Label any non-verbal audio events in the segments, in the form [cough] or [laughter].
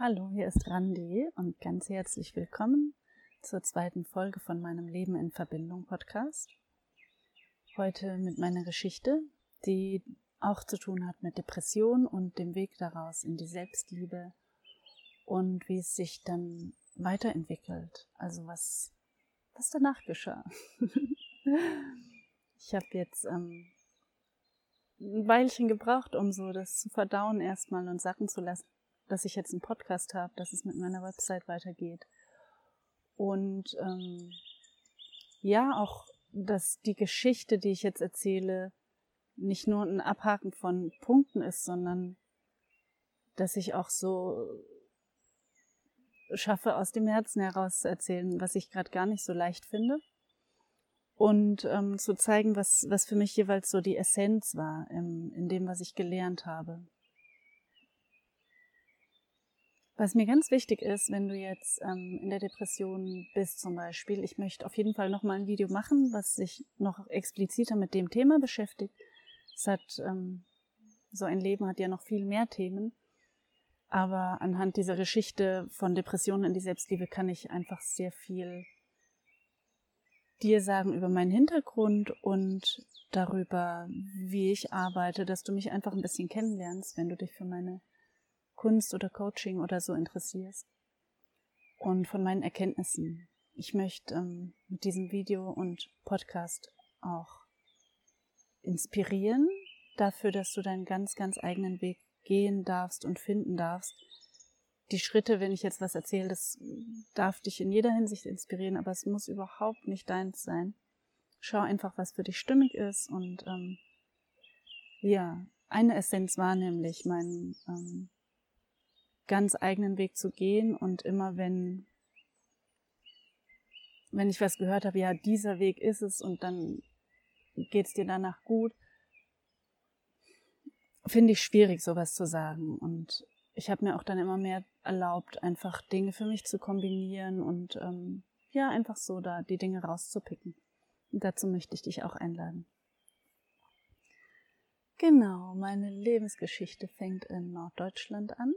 Hallo, hier ist Randi und ganz herzlich willkommen zur zweiten Folge von meinem Leben in Verbindung Podcast. Heute mit meiner Geschichte, die auch zu tun hat mit Depression und dem Weg daraus in die Selbstliebe und wie es sich dann weiterentwickelt. Also was, was danach geschah. [laughs] ich habe jetzt ähm, ein Weilchen gebraucht, um so das zu verdauen erstmal und sacken zu lassen dass ich jetzt einen Podcast habe, dass es mit meiner Website weitergeht. Und ähm, ja, auch, dass die Geschichte, die ich jetzt erzähle, nicht nur ein Abhaken von Punkten ist, sondern dass ich auch so schaffe, aus dem Herzen heraus zu erzählen, was ich gerade gar nicht so leicht finde. Und ähm, zu zeigen, was, was für mich jeweils so die Essenz war im, in dem, was ich gelernt habe. Was mir ganz wichtig ist, wenn du jetzt ähm, in der Depression bist zum Beispiel, ich möchte auf jeden Fall nochmal ein Video machen, was sich noch expliziter mit dem Thema beschäftigt. Es hat, ähm, so ein Leben hat ja noch viel mehr Themen. Aber anhand dieser Geschichte von Depressionen in die Selbstliebe kann ich einfach sehr viel dir sagen über meinen Hintergrund und darüber, wie ich arbeite, dass du mich einfach ein bisschen kennenlernst, wenn du dich für meine Kunst oder Coaching oder so interessierst und von meinen Erkenntnissen. Ich möchte ähm, mit diesem Video und Podcast auch inspirieren dafür, dass du deinen ganz, ganz eigenen Weg gehen darfst und finden darfst. Die Schritte, wenn ich jetzt was erzähle, das darf dich in jeder Hinsicht inspirieren, aber es muss überhaupt nicht deins sein. Schau einfach, was für dich stimmig ist und ähm, ja, eine Essenz war nämlich mein ähm, ganz eigenen Weg zu gehen und immer wenn wenn ich was gehört habe, ja, dieser Weg ist es und dann geht es dir danach gut, finde ich schwierig, sowas zu sagen. Und ich habe mir auch dann immer mehr erlaubt, einfach Dinge für mich zu kombinieren und ähm, ja, einfach so da die Dinge rauszupicken. Und dazu möchte ich dich auch einladen. Genau, meine Lebensgeschichte fängt in Norddeutschland an.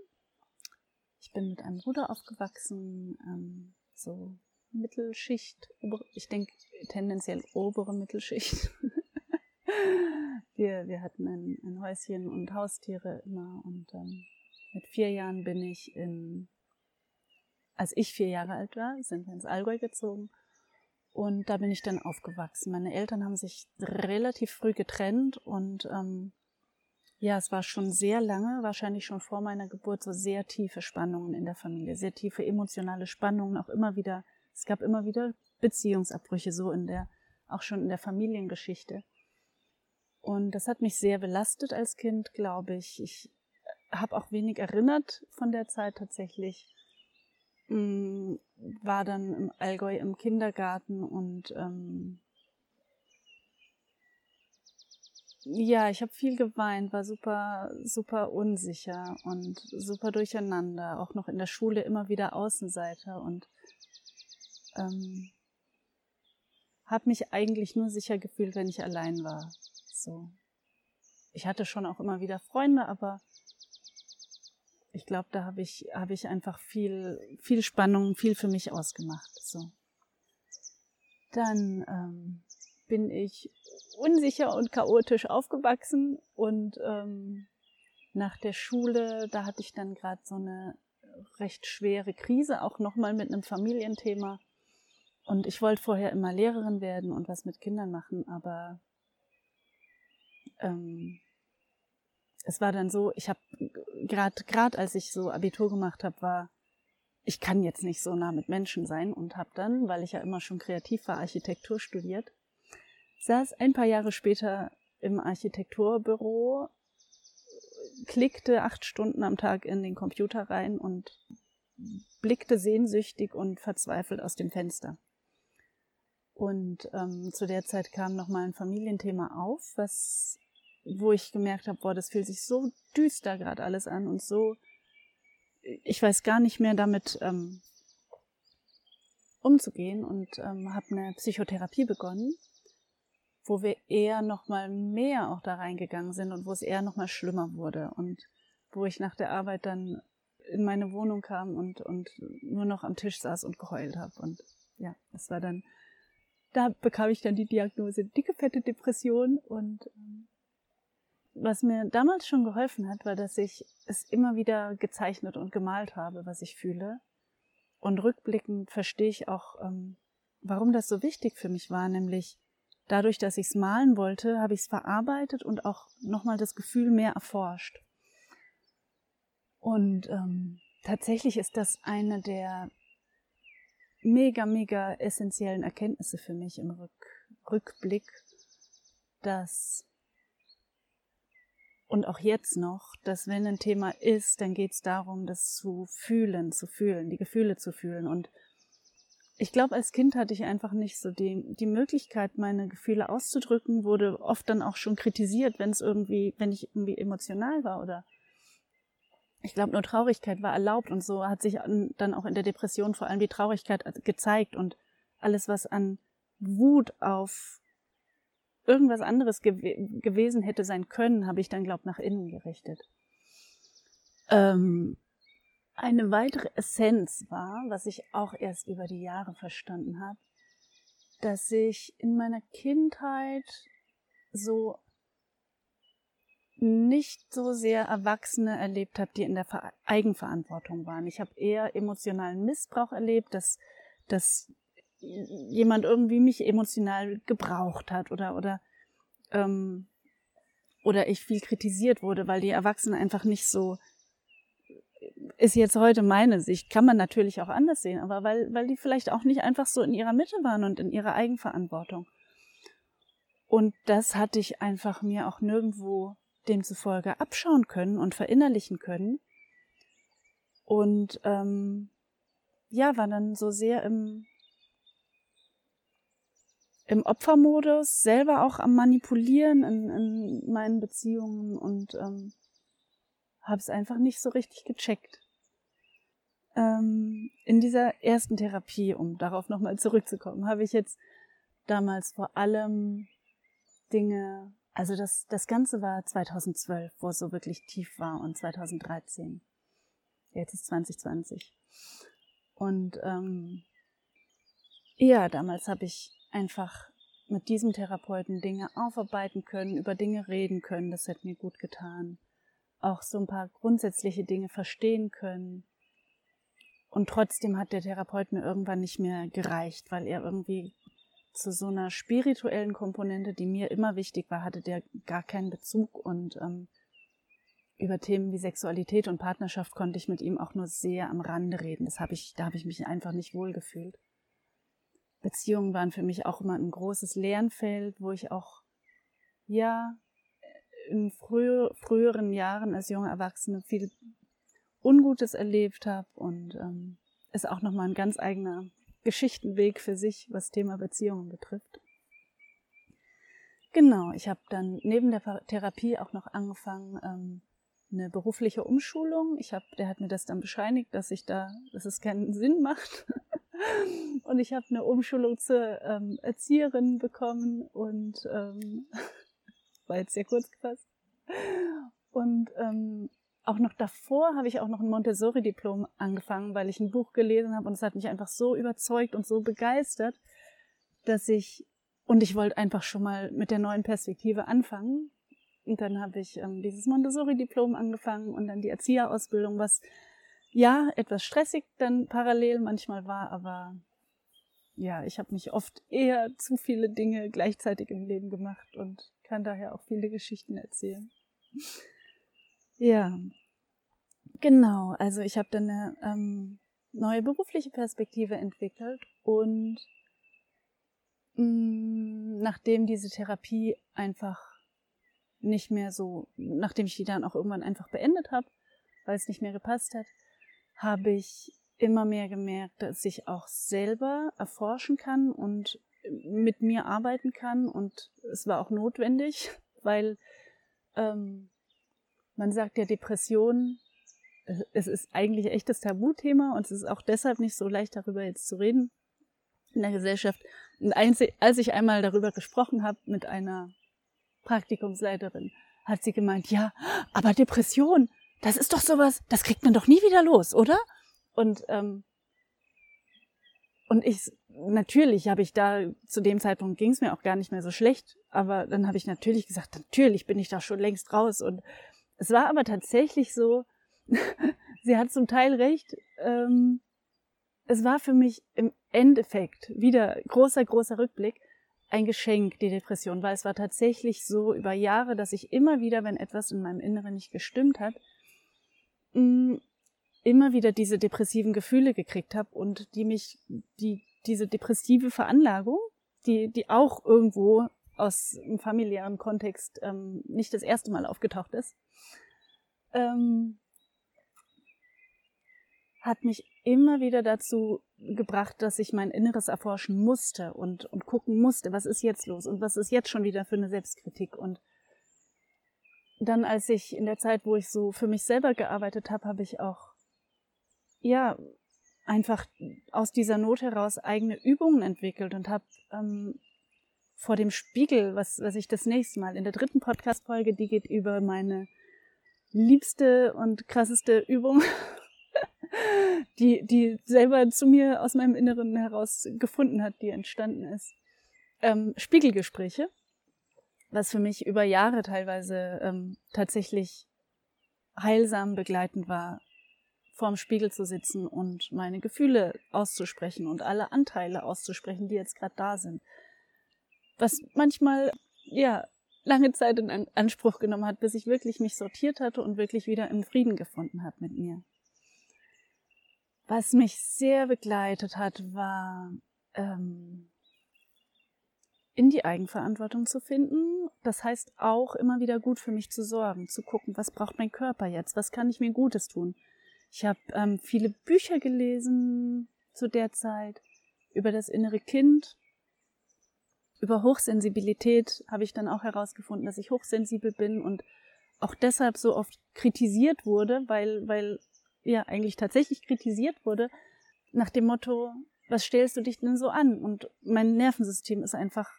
Ich bin mit einem Bruder aufgewachsen, ähm, so Mittelschicht, ich denke tendenziell obere Mittelschicht. [laughs] wir, wir hatten ein, ein Häuschen und Haustiere immer und ähm, mit vier Jahren bin ich in, als ich vier Jahre alt war, sind wir ins Allgäu gezogen und da bin ich dann aufgewachsen. Meine Eltern haben sich relativ früh getrennt und ähm, ja, es war schon sehr lange, wahrscheinlich schon vor meiner Geburt, so sehr tiefe Spannungen in der Familie, sehr tiefe emotionale Spannungen, auch immer wieder, es gab immer wieder Beziehungsabbrüche, so in der, auch schon in der Familiengeschichte. Und das hat mich sehr belastet als Kind, glaube ich. Ich habe auch wenig erinnert von der Zeit tatsächlich. Mm, war dann im Allgäu im Kindergarten und ähm, Ja, ich habe viel geweint, war super, super unsicher und super durcheinander. Auch noch in der Schule immer wieder Außenseiter und ähm, habe mich eigentlich nur sicher gefühlt, wenn ich allein war. So, ich hatte schon auch immer wieder Freunde, aber ich glaube, da habe ich habe ich einfach viel viel Spannung, viel für mich ausgemacht. So, dann ähm, bin ich unsicher und chaotisch aufgewachsen und ähm, nach der Schule, da hatte ich dann gerade so eine recht schwere Krise, auch nochmal mit einem Familienthema. Und ich wollte vorher immer Lehrerin werden und was mit Kindern machen, aber ähm, es war dann so, ich habe gerade gerade als ich so Abitur gemacht habe, war ich kann jetzt nicht so nah mit Menschen sein und habe dann, weil ich ja immer schon kreativ war, Architektur studiert saß ein paar Jahre später im Architekturbüro, klickte acht Stunden am Tag in den Computer rein und blickte sehnsüchtig und verzweifelt aus dem Fenster. Und ähm, zu der Zeit kam nochmal ein Familienthema auf, was, wo ich gemerkt habe, boah, das fühlt sich so düster gerade alles an und so, ich weiß gar nicht mehr damit ähm, umzugehen und ähm, habe eine Psychotherapie begonnen wo wir eher noch mal mehr auch da reingegangen sind und wo es eher noch mal schlimmer wurde und wo ich nach der Arbeit dann in meine Wohnung kam und, und nur noch am Tisch saß und geheult habe. Und ja, das war dann, da bekam ich dann die Diagnose dicke, fette Depression. Und ähm, was mir damals schon geholfen hat, war, dass ich es immer wieder gezeichnet und gemalt habe, was ich fühle. Und rückblickend verstehe ich auch, ähm, warum das so wichtig für mich war, nämlich dadurch, dass ich es malen wollte, habe ich es verarbeitet und auch nochmal das Gefühl mehr erforscht. Und ähm, tatsächlich ist das eine der mega, mega essentiellen Erkenntnisse für mich im Rück Rückblick, dass und auch jetzt noch, dass wenn ein Thema ist, dann geht es darum, das zu fühlen, zu fühlen, die Gefühle zu fühlen. Und ich glaube, als Kind hatte ich einfach nicht so die, die Möglichkeit, meine Gefühle auszudrücken, wurde oft dann auch schon kritisiert, wenn es irgendwie, wenn ich irgendwie emotional war oder ich glaube, nur Traurigkeit war erlaubt und so hat sich dann auch in der Depression vor allem die Traurigkeit gezeigt und alles, was an Wut auf irgendwas anderes gew gewesen hätte sein können, habe ich dann, glaube nach innen gerichtet. Ähm, eine weitere Essenz war, was ich auch erst über die Jahre verstanden habe, dass ich in meiner Kindheit so nicht so sehr Erwachsene erlebt habe, die in der Eigenverantwortung waren. Ich habe eher emotionalen Missbrauch erlebt, dass, dass jemand irgendwie mich emotional gebraucht hat oder oder ähm, oder ich viel kritisiert wurde, weil die Erwachsenen einfach nicht so ist jetzt heute meine Sicht, kann man natürlich auch anders sehen, aber weil, weil die vielleicht auch nicht einfach so in ihrer Mitte waren und in ihrer Eigenverantwortung. Und das hatte ich einfach mir auch nirgendwo demzufolge abschauen können und verinnerlichen können. Und ähm, ja, war dann so sehr im, im Opfermodus, selber auch am Manipulieren in, in meinen Beziehungen und ähm, habe es einfach nicht so richtig gecheckt. Ähm, in dieser ersten Therapie, um darauf nochmal zurückzukommen, habe ich jetzt damals vor allem Dinge also das, das Ganze war 2012, wo es so wirklich tief war und 2013. Jetzt ist 2020. Und ähm, ja, damals habe ich einfach mit diesem Therapeuten Dinge aufarbeiten können, über Dinge reden können. Das hat mir gut getan. Auch so ein paar grundsätzliche Dinge verstehen können. Und trotzdem hat der Therapeut mir irgendwann nicht mehr gereicht, weil er irgendwie zu so einer spirituellen Komponente, die mir immer wichtig war, hatte der gar keinen Bezug und ähm, über Themen wie Sexualität und Partnerschaft konnte ich mit ihm auch nur sehr am Rande reden. Das habe ich, da habe ich mich einfach nicht wohl gefühlt. Beziehungen waren für mich auch immer ein großes Lernfeld, wo ich auch ja in früh, früheren Jahren als junge Erwachsene viel Ungutes erlebt habe und ähm, ist auch nochmal ein ganz eigener Geschichtenweg für sich, was Thema Beziehungen betrifft. Genau, ich habe dann neben der Therapie auch noch angefangen, ähm, eine berufliche Umschulung. Ich habe, der hat mir das dann bescheinigt, dass ich da, dass es keinen [laughs] Sinn macht. und ich habe eine Umschulung zur ähm, Erzieherin bekommen und ähm, [laughs] war jetzt sehr kurz gefasst. Und ähm, auch noch davor habe ich auch noch ein Montessori-Diplom angefangen, weil ich ein Buch gelesen habe und es hat mich einfach so überzeugt und so begeistert, dass ich, und ich wollte einfach schon mal mit der neuen Perspektive anfangen. Und dann habe ich ähm, dieses Montessori-Diplom angefangen und dann die Erzieherausbildung, was ja etwas stressig dann parallel manchmal war, aber ja, ich habe mich oft eher zu viele Dinge gleichzeitig im Leben gemacht und kann daher auch viele Geschichten erzählen. Ja, genau. Also ich habe dann eine ähm, neue berufliche Perspektive entwickelt und mh, mm, nachdem diese Therapie einfach nicht mehr so, nachdem ich die dann auch irgendwann einfach beendet habe, weil es nicht mehr gepasst hat, habe ich immer mehr gemerkt, dass ich auch selber erforschen kann und mit mir arbeiten kann und es war auch notwendig, [laughs] weil ähm, man sagt ja Depression, es ist eigentlich echtes Tabuthema und es ist auch deshalb nicht so leicht darüber jetzt zu reden in der Gesellschaft. Und als ich einmal darüber gesprochen habe mit einer Praktikumsleiterin, hat sie gemeint, ja, aber Depression, das ist doch sowas, das kriegt man doch nie wieder los, oder? Und ähm, und ich natürlich habe ich da zu dem Zeitpunkt ging es mir auch gar nicht mehr so schlecht, aber dann habe ich natürlich gesagt, natürlich bin ich da schon längst raus und es war aber tatsächlich so, [laughs] sie hat zum Teil recht. Ähm, es war für mich im Endeffekt wieder großer, großer Rückblick ein Geschenk, die Depression, weil es war tatsächlich so über Jahre, dass ich immer wieder, wenn etwas in meinem Inneren nicht gestimmt hat, mm, immer wieder diese depressiven Gefühle gekriegt habe und die mich, die, diese depressive Veranlagung, die, die auch irgendwo aus einem familiären Kontext ähm, nicht das erste Mal aufgetaucht ist, ähm, hat mich immer wieder dazu gebracht, dass ich mein Inneres erforschen musste und, und gucken musste, was ist jetzt los und was ist jetzt schon wieder für eine Selbstkritik. Und dann, als ich in der Zeit, wo ich so für mich selber gearbeitet habe, habe ich auch, ja, einfach aus dieser Not heraus eigene Übungen entwickelt und habe ähm, vor dem Spiegel, was, was ich das nächste Mal in der dritten Podcast-Folge, die geht über meine liebste und krasseste Übung [laughs] die, die selber zu mir aus meinem Inneren heraus gefunden hat, die entstanden ist. Ähm, Spiegelgespräche, was für mich über Jahre teilweise ähm, tatsächlich heilsam begleitend war, vorm Spiegel zu sitzen und meine Gefühle auszusprechen und alle Anteile auszusprechen, die jetzt gerade da sind. Was manchmal, ja, lange Zeit in Anspruch genommen hat, bis ich wirklich mich sortiert hatte und wirklich wieder in Frieden gefunden habe mit mir. Was mich sehr begleitet hat, war ähm, in die Eigenverantwortung zu finden. Das heißt auch immer wieder gut für mich zu sorgen, zu gucken, was braucht mein Körper jetzt, was kann ich mir Gutes tun. Ich habe ähm, viele Bücher gelesen zu der Zeit über das innere Kind, über Hochsensibilität habe ich dann auch herausgefunden, dass ich hochsensibel bin und auch deshalb so oft kritisiert wurde, weil, weil ja eigentlich tatsächlich kritisiert wurde, nach dem Motto, was stellst du dich denn so an? Und mein Nervensystem ist einfach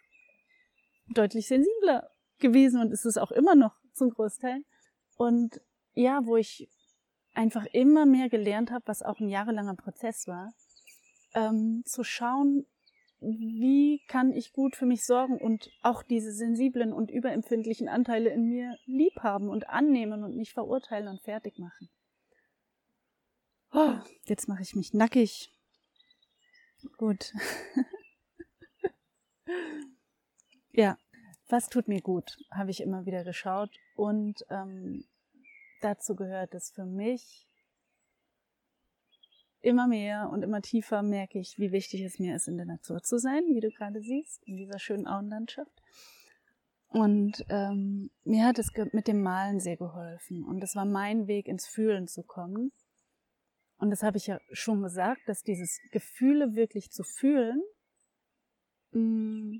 deutlich sensibler gewesen und ist es auch immer noch zum Großteil. Und ja, wo ich einfach immer mehr gelernt habe, was auch ein jahrelanger Prozess war, ähm, zu schauen, wie kann ich gut für mich sorgen und auch diese sensiblen und überempfindlichen Anteile in mir lieb haben und annehmen und nicht verurteilen und fertig machen. Oh, jetzt mache ich mich nackig. Gut. [laughs] ja, was tut mir gut, habe ich immer wieder geschaut. Und ähm, dazu gehört es für mich immer mehr und immer tiefer merke ich, wie wichtig es mir ist, in der Natur zu sein, wie du gerade siehst, in dieser schönen Auenlandschaft. Und ähm, mir hat es mit dem Malen sehr geholfen. Und es war mein Weg, ins Fühlen zu kommen. Und das habe ich ja schon gesagt, dass dieses Gefühle wirklich zu fühlen, mm,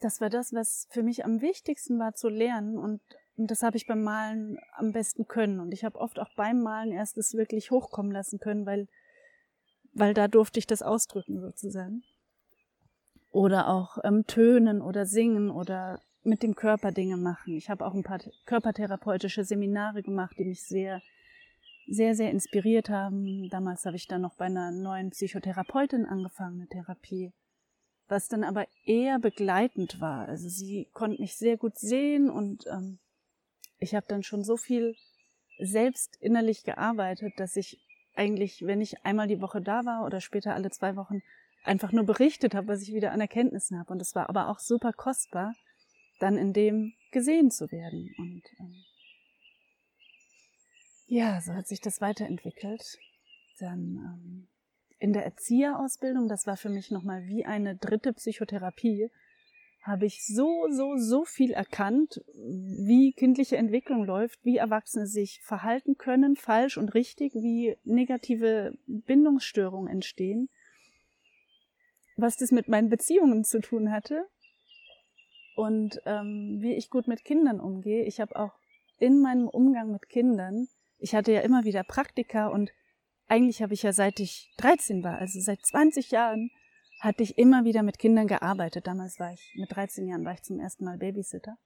das war das, was für mich am wichtigsten war zu lernen und, und das habe ich beim Malen am besten können. Und ich habe oft auch beim Malen erst es wirklich hochkommen lassen können, weil, weil da durfte ich das ausdrücken sozusagen. Oder auch ähm, tönen oder singen oder mit dem Körper Dinge machen. Ich habe auch ein paar körpertherapeutische Seminare gemacht, die mich sehr sehr, sehr inspiriert haben. Damals habe ich dann noch bei einer neuen Psychotherapeutin angefangen, eine Therapie, was dann aber eher begleitend war. Also sie konnte mich sehr gut sehen und ähm, ich habe dann schon so viel selbst innerlich gearbeitet, dass ich eigentlich, wenn ich einmal die Woche da war oder später alle zwei Wochen, einfach nur berichtet habe, was ich wieder an Erkenntnissen habe. Und es war aber auch super kostbar, dann in dem gesehen zu werden. Und ähm, ja, so hat sich das weiterentwickelt. Dann ähm, in der Erzieherausbildung, das war für mich nochmal wie eine dritte Psychotherapie, habe ich so, so, so viel erkannt, wie kindliche Entwicklung läuft, wie Erwachsene sich verhalten können, falsch und richtig, wie negative Bindungsstörungen entstehen, was das mit meinen Beziehungen zu tun hatte und ähm, wie ich gut mit Kindern umgehe. Ich habe auch in meinem Umgang mit Kindern ich hatte ja immer wieder Praktika und eigentlich habe ich ja seit ich 13 war, also seit 20 Jahren, hatte ich immer wieder mit Kindern gearbeitet. Damals war ich, mit 13 Jahren war ich zum ersten Mal Babysitter.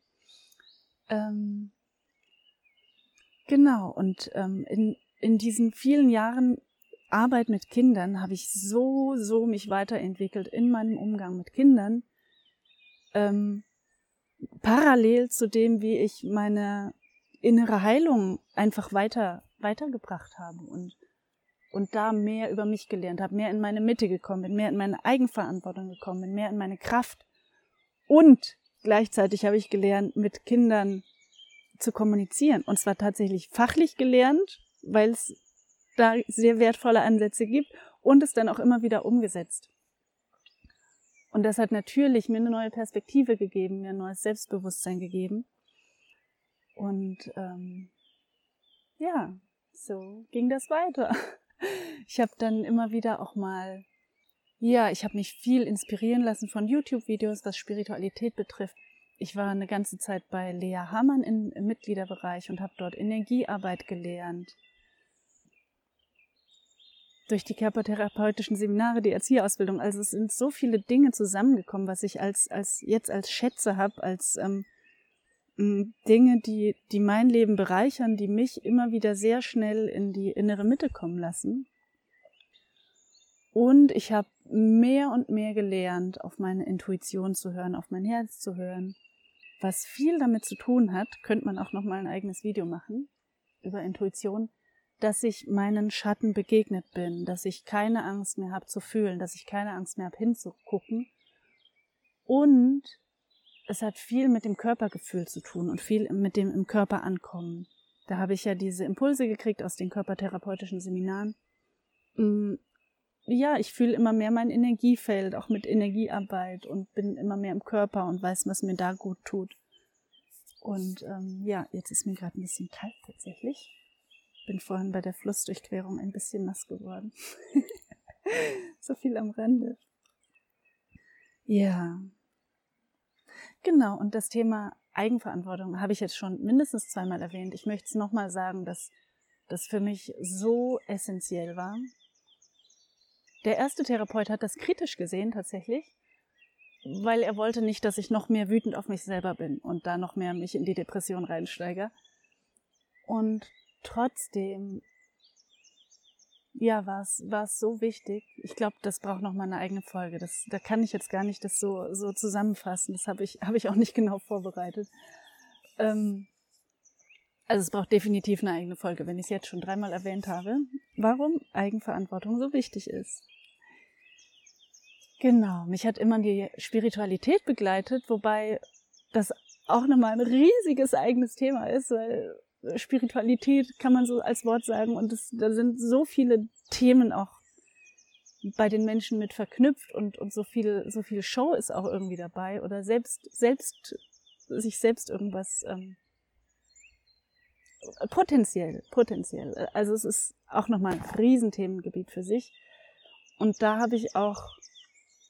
Ähm, Genau, und ähm, in, in diesen vielen Jahren Arbeit mit Kindern habe ich so, so mich weiterentwickelt in meinem Umgang mit Kindern. Ähm, parallel zu dem, wie ich meine innere Heilung einfach weiter, weitergebracht habe und, und da mehr über mich gelernt habe, mehr in meine Mitte gekommen bin, mehr in meine Eigenverantwortung gekommen bin, mehr in meine Kraft. Und gleichzeitig habe ich gelernt, mit Kindern zu kommunizieren. Und zwar tatsächlich fachlich gelernt, weil es da sehr wertvolle Ansätze gibt und es dann auch immer wieder umgesetzt. Und das hat natürlich mir eine neue Perspektive gegeben, mir ein neues Selbstbewusstsein gegeben. Und ähm, ja, so ging das weiter. [laughs] Ich habe dann immer wieder auch mal, ja, ich habe mich viel inspirieren lassen von YouTube-Videos, was Spiritualität betrifft. Ich war eine ganze Zeit bei Lea Hamann im Mitgliederbereich und habe dort Energiearbeit gelernt durch die körpertherapeutischen Seminare, die Erzieherausbildung. Also es sind so viele Dinge zusammengekommen, was ich als, als jetzt als Schätze habe, als ähm, Dinge, die, die mein Leben bereichern, die mich immer wieder sehr schnell in die innere Mitte kommen lassen. Und ich habe mehr und mehr gelernt, auf meine Intuition zu hören, auf mein Herz zu hören. Was viel damit zu tun hat, könnte man auch noch mal ein eigenes Video machen über Intuition dass ich meinen Schatten begegnet bin, dass ich keine Angst mehr habe zu fühlen, dass ich keine Angst mehr habe hinzugucken. Und es hat viel mit dem Körpergefühl zu tun und viel mit dem im Körper ankommen. Da habe ich ja diese Impulse gekriegt aus den körpertherapeutischen Seminaren. Mm, ja, ich fühle immer mehr mein Energiefeld, auch mit Energiearbeit und bin immer mehr im Körper und weiß, was mir da gut tut. Und ähm, ja, jetzt ist mir gerade ein bisschen kalt tatsächlich bin vorhin bei der Flussdurchquerung ein bisschen nass geworden. [laughs] so viel am Rande. Ja. Genau, und das Thema Eigenverantwortung habe ich jetzt schon mindestens zweimal erwähnt. Ich möchte es nochmal sagen, dass das für mich so essentiell war. Der erste Therapeut hat das kritisch gesehen tatsächlich, weil er wollte nicht, dass ich noch mehr wütend auf mich selber bin und da noch mehr mich in die Depression reinsteige. Und trotzdem, ja, war es, war es so wichtig. Ich glaube, das braucht noch mal eine eigene Folge. Das, da kann ich jetzt gar nicht das so, so zusammenfassen. Das habe ich, [laughs] habe ich auch nicht genau vorbereitet. Ähm, also es braucht definitiv eine eigene Folge, wenn ich es jetzt schon dreimal erwähnt habe, warum Eigenverantwortung so wichtig ist. Genau, mich hat immer die Spiritualität begleitet, wobei das auch nochmal ein riesiges eigenes Thema ist, weil Spiritualität kann man so als Wort sagen. Und das, da sind so viele Themen auch bei den Menschen mit verknüpft und, und so viel, so viel Show ist auch irgendwie dabei oder selbst, selbst, sich selbst irgendwas, ähm, potenziell, potenziell. Also es ist auch nochmal ein Riesenthemengebiet für sich. Und da habe ich auch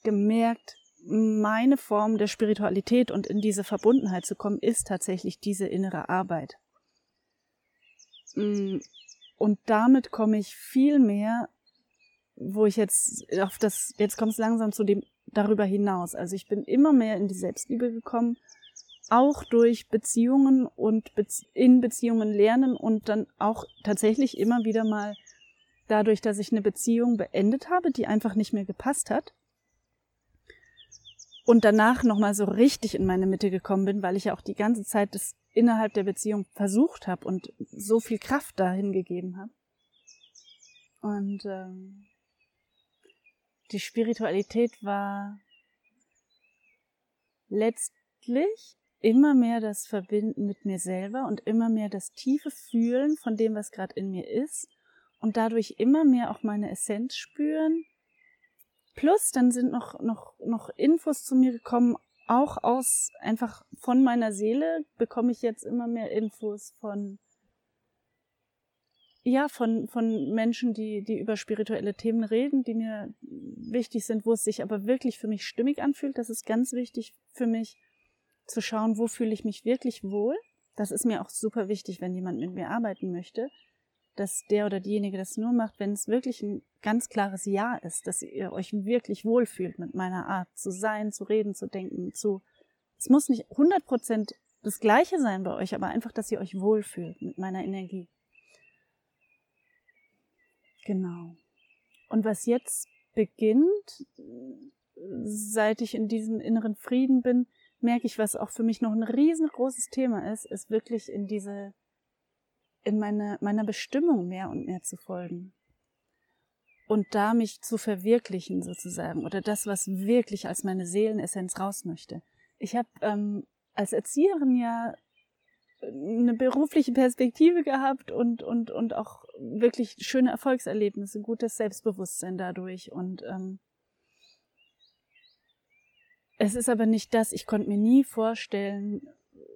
gemerkt, meine Form der Spiritualität und in diese Verbundenheit zu kommen, ist tatsächlich diese innere Arbeit. Mm, und damit komme ich viel mehr, wo ich jetzt auf das, jetzt kommt es langsam zu dem darüber hinaus. Also ich bin immer mehr in die Selbstliebe gekommen, auch durch Beziehungen und in Beziehungen lernen und dann auch tatsächlich immer wieder mal dadurch, dass ich eine Beziehung beendet habe, die einfach nicht mehr gepasst hat. Und danach nochmal so richtig in meine Mitte gekommen bin, weil ich ja auch die ganze Zeit das innerhalb der Beziehung versucht habe und so viel Kraft dahin gegeben habe. Und ähm, die Spiritualität war letztlich immer mehr das Verbinden mit mir selber und immer mehr das tiefe Fühlen von dem, was gerade in mir ist und dadurch immer mehr auch meine Essenz spüren. Plus dann sind noch, noch, noch Infos zu mir gekommen auch aus einfach von meiner Seele bekomme ich jetzt immer mehr Infos von ja, von, von Menschen, die, die über spirituelle Themen reden, die mir wichtig sind, wo es sich aber wirklich für mich stimmig anfühlt. Das ist ganz wichtig für mich zu schauen, wo fühle ich mich wirklich wohl. Das ist mir auch super wichtig, wenn jemand mit mir arbeiten möchte, dass der oder diejenige das nur macht, wenn es wirklich ein ganz klares Ja ist, dass ihr euch wirklich wohlfühlt mit meiner Art zu sein, zu reden, zu denken, zu, es muss nicht 100% das Gleiche sein bei euch, aber einfach, dass ihr euch wohlfühlt mit meiner Energie. Genau. Und was jetzt beginnt, seit ich in diesem inneren Frieden bin, merke ich, was auch für mich noch ein riesengroßes Thema ist, ist wirklich in diese, in meine, meiner Bestimmung mehr und mehr zu folgen. Und da mich zu verwirklichen sozusagen oder das, was wirklich als meine Seelenessenz raus möchte. Ich habe ähm, als Erzieherin ja eine berufliche Perspektive gehabt und, und, und auch wirklich schöne Erfolgserlebnisse, gutes Selbstbewusstsein dadurch. Und ähm, es ist aber nicht das, ich konnte mir nie vorstellen,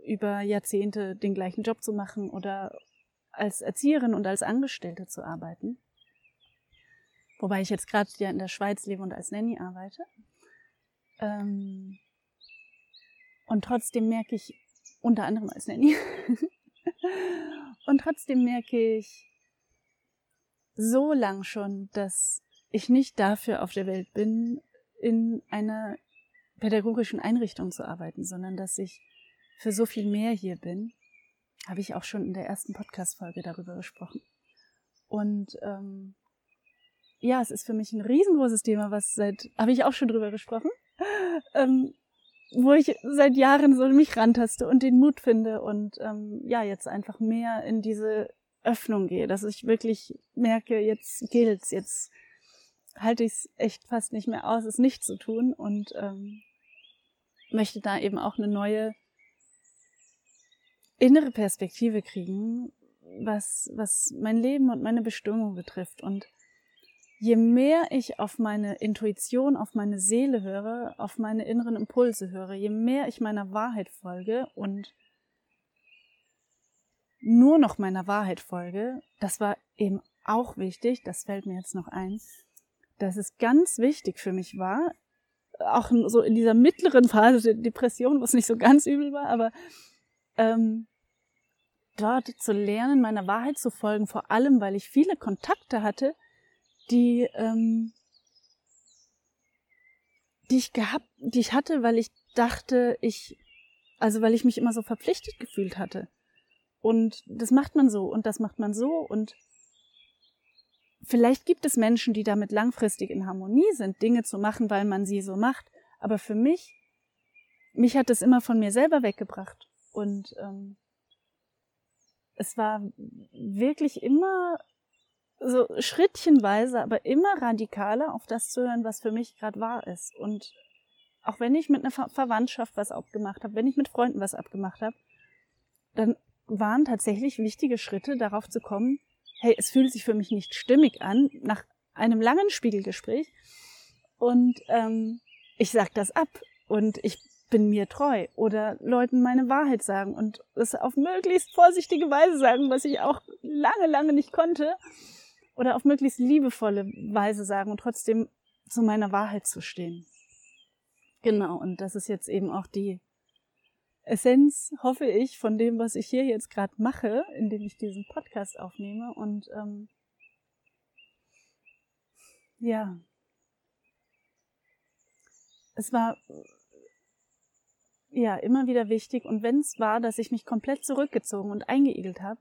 über Jahrzehnte den gleichen Job zu machen oder als Erzieherin und als Angestellte zu arbeiten. Wobei ich jetzt gerade ja in der Schweiz lebe und als Nanny arbeite. Ähm, und trotzdem merke ich, unter anderem als Nanny, [laughs] und trotzdem merke ich so lang schon, dass ich nicht dafür auf der Welt bin, in einer pädagogischen Einrichtung zu arbeiten, sondern dass ich für so viel mehr hier bin, habe ich auch schon in der ersten Podcast-Folge darüber gesprochen. Und ähm, ja, es ist für mich ein riesengroßes Thema, was seit, habe ich auch schon drüber gesprochen, [laughs] ähm, wo ich seit Jahren so mich rantaste und den Mut finde und ähm, ja, jetzt einfach mehr in diese Öffnung gehe, dass ich wirklich merke, jetzt gilt's, jetzt halte ich es echt fast nicht mehr aus, es nicht zu tun und ähm, möchte da eben auch eine neue innere Perspektive kriegen, was, was mein Leben und meine Bestimmung betrifft. Und je mehr ich auf meine Intuition, auf meine Seele höre, auf meine inneren Impulse höre, je mehr ich meiner Wahrheit folge und nur noch meiner Wahrheit folge, das war eben auch wichtig, das fällt mir jetzt noch ein, dass es ganz wichtig für mich war, auch so in dieser mittleren Phase der Depression, wo es nicht so ganz übel war, aber ähm, dort zu lernen, meiner Wahrheit zu folgen, vor allem, weil ich viele Kontakte hatte, die, ähm, die ich gehabt, die ich hatte, weil ich dachte, ich, also weil ich mich immer so verpflichtet gefühlt hatte. Und das macht man so und das macht man so und Vielleicht gibt es Menschen, die damit langfristig in Harmonie sind, Dinge zu machen, weil man sie so macht. Aber für mich, mich hat es immer von mir selber weggebracht. Und ähm, es war wirklich immer so schrittchenweise, aber immer radikaler auf das zu hören, was für mich gerade wahr ist. Und auch wenn ich mit einer Ver Verwandtschaft was abgemacht habe, wenn ich mit Freunden was abgemacht habe, dann waren tatsächlich wichtige Schritte darauf zu kommen, hey, es fühlt sich für mich nicht stimmig an, nach einem langen Spiegelgespräch. Und ähm, ich sag das ab und ich bin mir treu oder Leuten meine Wahrheit sagen und es auf möglichst vorsichtige Weise sagen, was ich auch lange, lange nicht konnte. Oder auf möglichst liebevolle Weise sagen und trotzdem zu meiner Wahrheit zu stehen. Genau, und das ist jetzt eben auch die Essenz, hoffe ich, von dem, was ich hier jetzt gerade mache, indem ich diesen Podcast aufnehme. Und ähm, ja, es war ja immer wieder wichtig. Und wenn es war, dass ich mich komplett zurückgezogen und eingeigelt habe,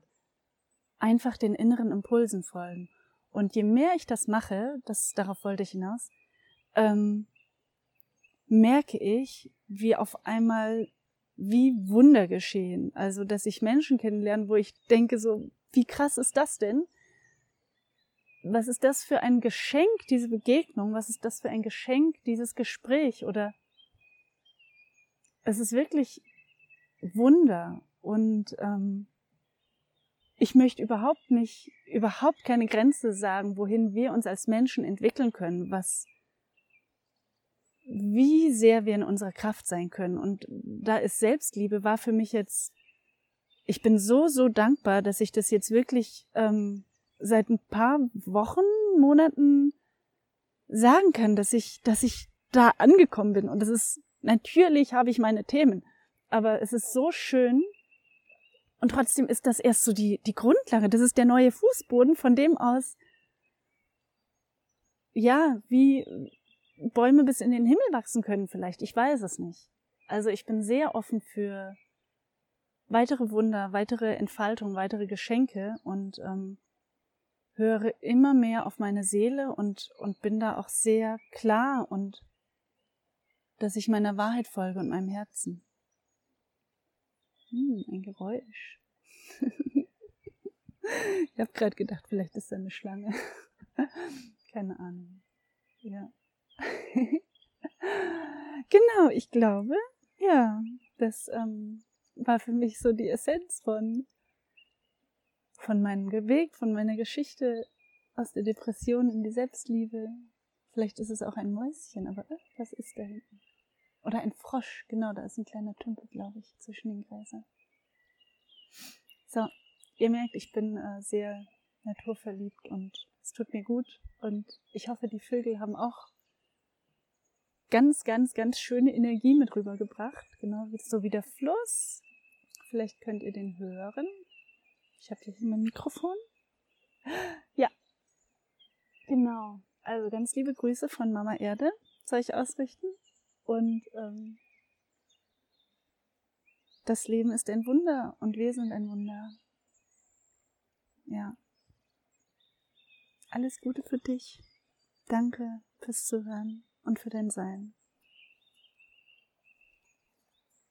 einfach den inneren Impulsen folgen. Und je mehr ich das mache, das darauf wollte ich hinaus, ähm, merke ich, wie auf einmal wie Wunder geschehen. Also, dass ich Menschen kennenlerne, wo ich denke so, wie krass ist das denn? Was ist das für ein Geschenk, diese Begegnung? Was ist das für ein Geschenk, dieses Gespräch? Oder es ist wirklich Wunder. Und ähm, ich möchte überhaupt nicht, überhaupt keine Grenze sagen, wohin wir uns als Menschen entwickeln können, was wie sehr wir in unserer Kraft sein können. Und da ist Selbstliebe, war für mich jetzt, ich bin so, so dankbar, dass ich das jetzt wirklich ähm, seit ein paar Wochen, Monaten sagen kann, dass ich, dass ich da angekommen bin. Und das ist, natürlich habe ich meine Themen, aber es ist so schön. Und trotzdem ist das erst so die, die Grundlage. Das ist der neue Fußboden, von dem aus, ja, wie, Bäume bis in den Himmel wachsen können vielleicht. Ich weiß es nicht. Also ich bin sehr offen für weitere Wunder, weitere Entfaltung, weitere Geschenke und ähm, höre immer mehr auf meine Seele und, und bin da auch sehr klar und dass ich meiner Wahrheit folge und meinem Herzen. Hm, ein Geräusch. [laughs] ich habe gerade gedacht, vielleicht ist da eine Schlange. [laughs] Keine Ahnung. Ja. [laughs] genau, ich glaube, ja, das ähm, war für mich so die Essenz von, von meinem Weg, von meiner Geschichte aus der Depression in die Selbstliebe. Vielleicht ist es auch ein Mäuschen, aber was ist da hinten? Oder ein Frosch, genau, da ist ein kleiner Tümpel, glaube ich, zwischen den Gräsern. So, ihr merkt, ich bin äh, sehr naturverliebt und es tut mir gut und ich hoffe, die Vögel haben auch ganz, ganz, ganz schöne Energie mit rübergebracht, genau so wie der Fluss. Vielleicht könnt ihr den hören. Ich habe hier mein Mikrofon. Ja, genau. Also ganz liebe Grüße von Mama Erde soll ich ausrichten. Und ähm, das Leben ist ein Wunder und wir sind ein Wunder. Ja. Alles Gute für dich. Danke fürs Zuhören und für dein Sein.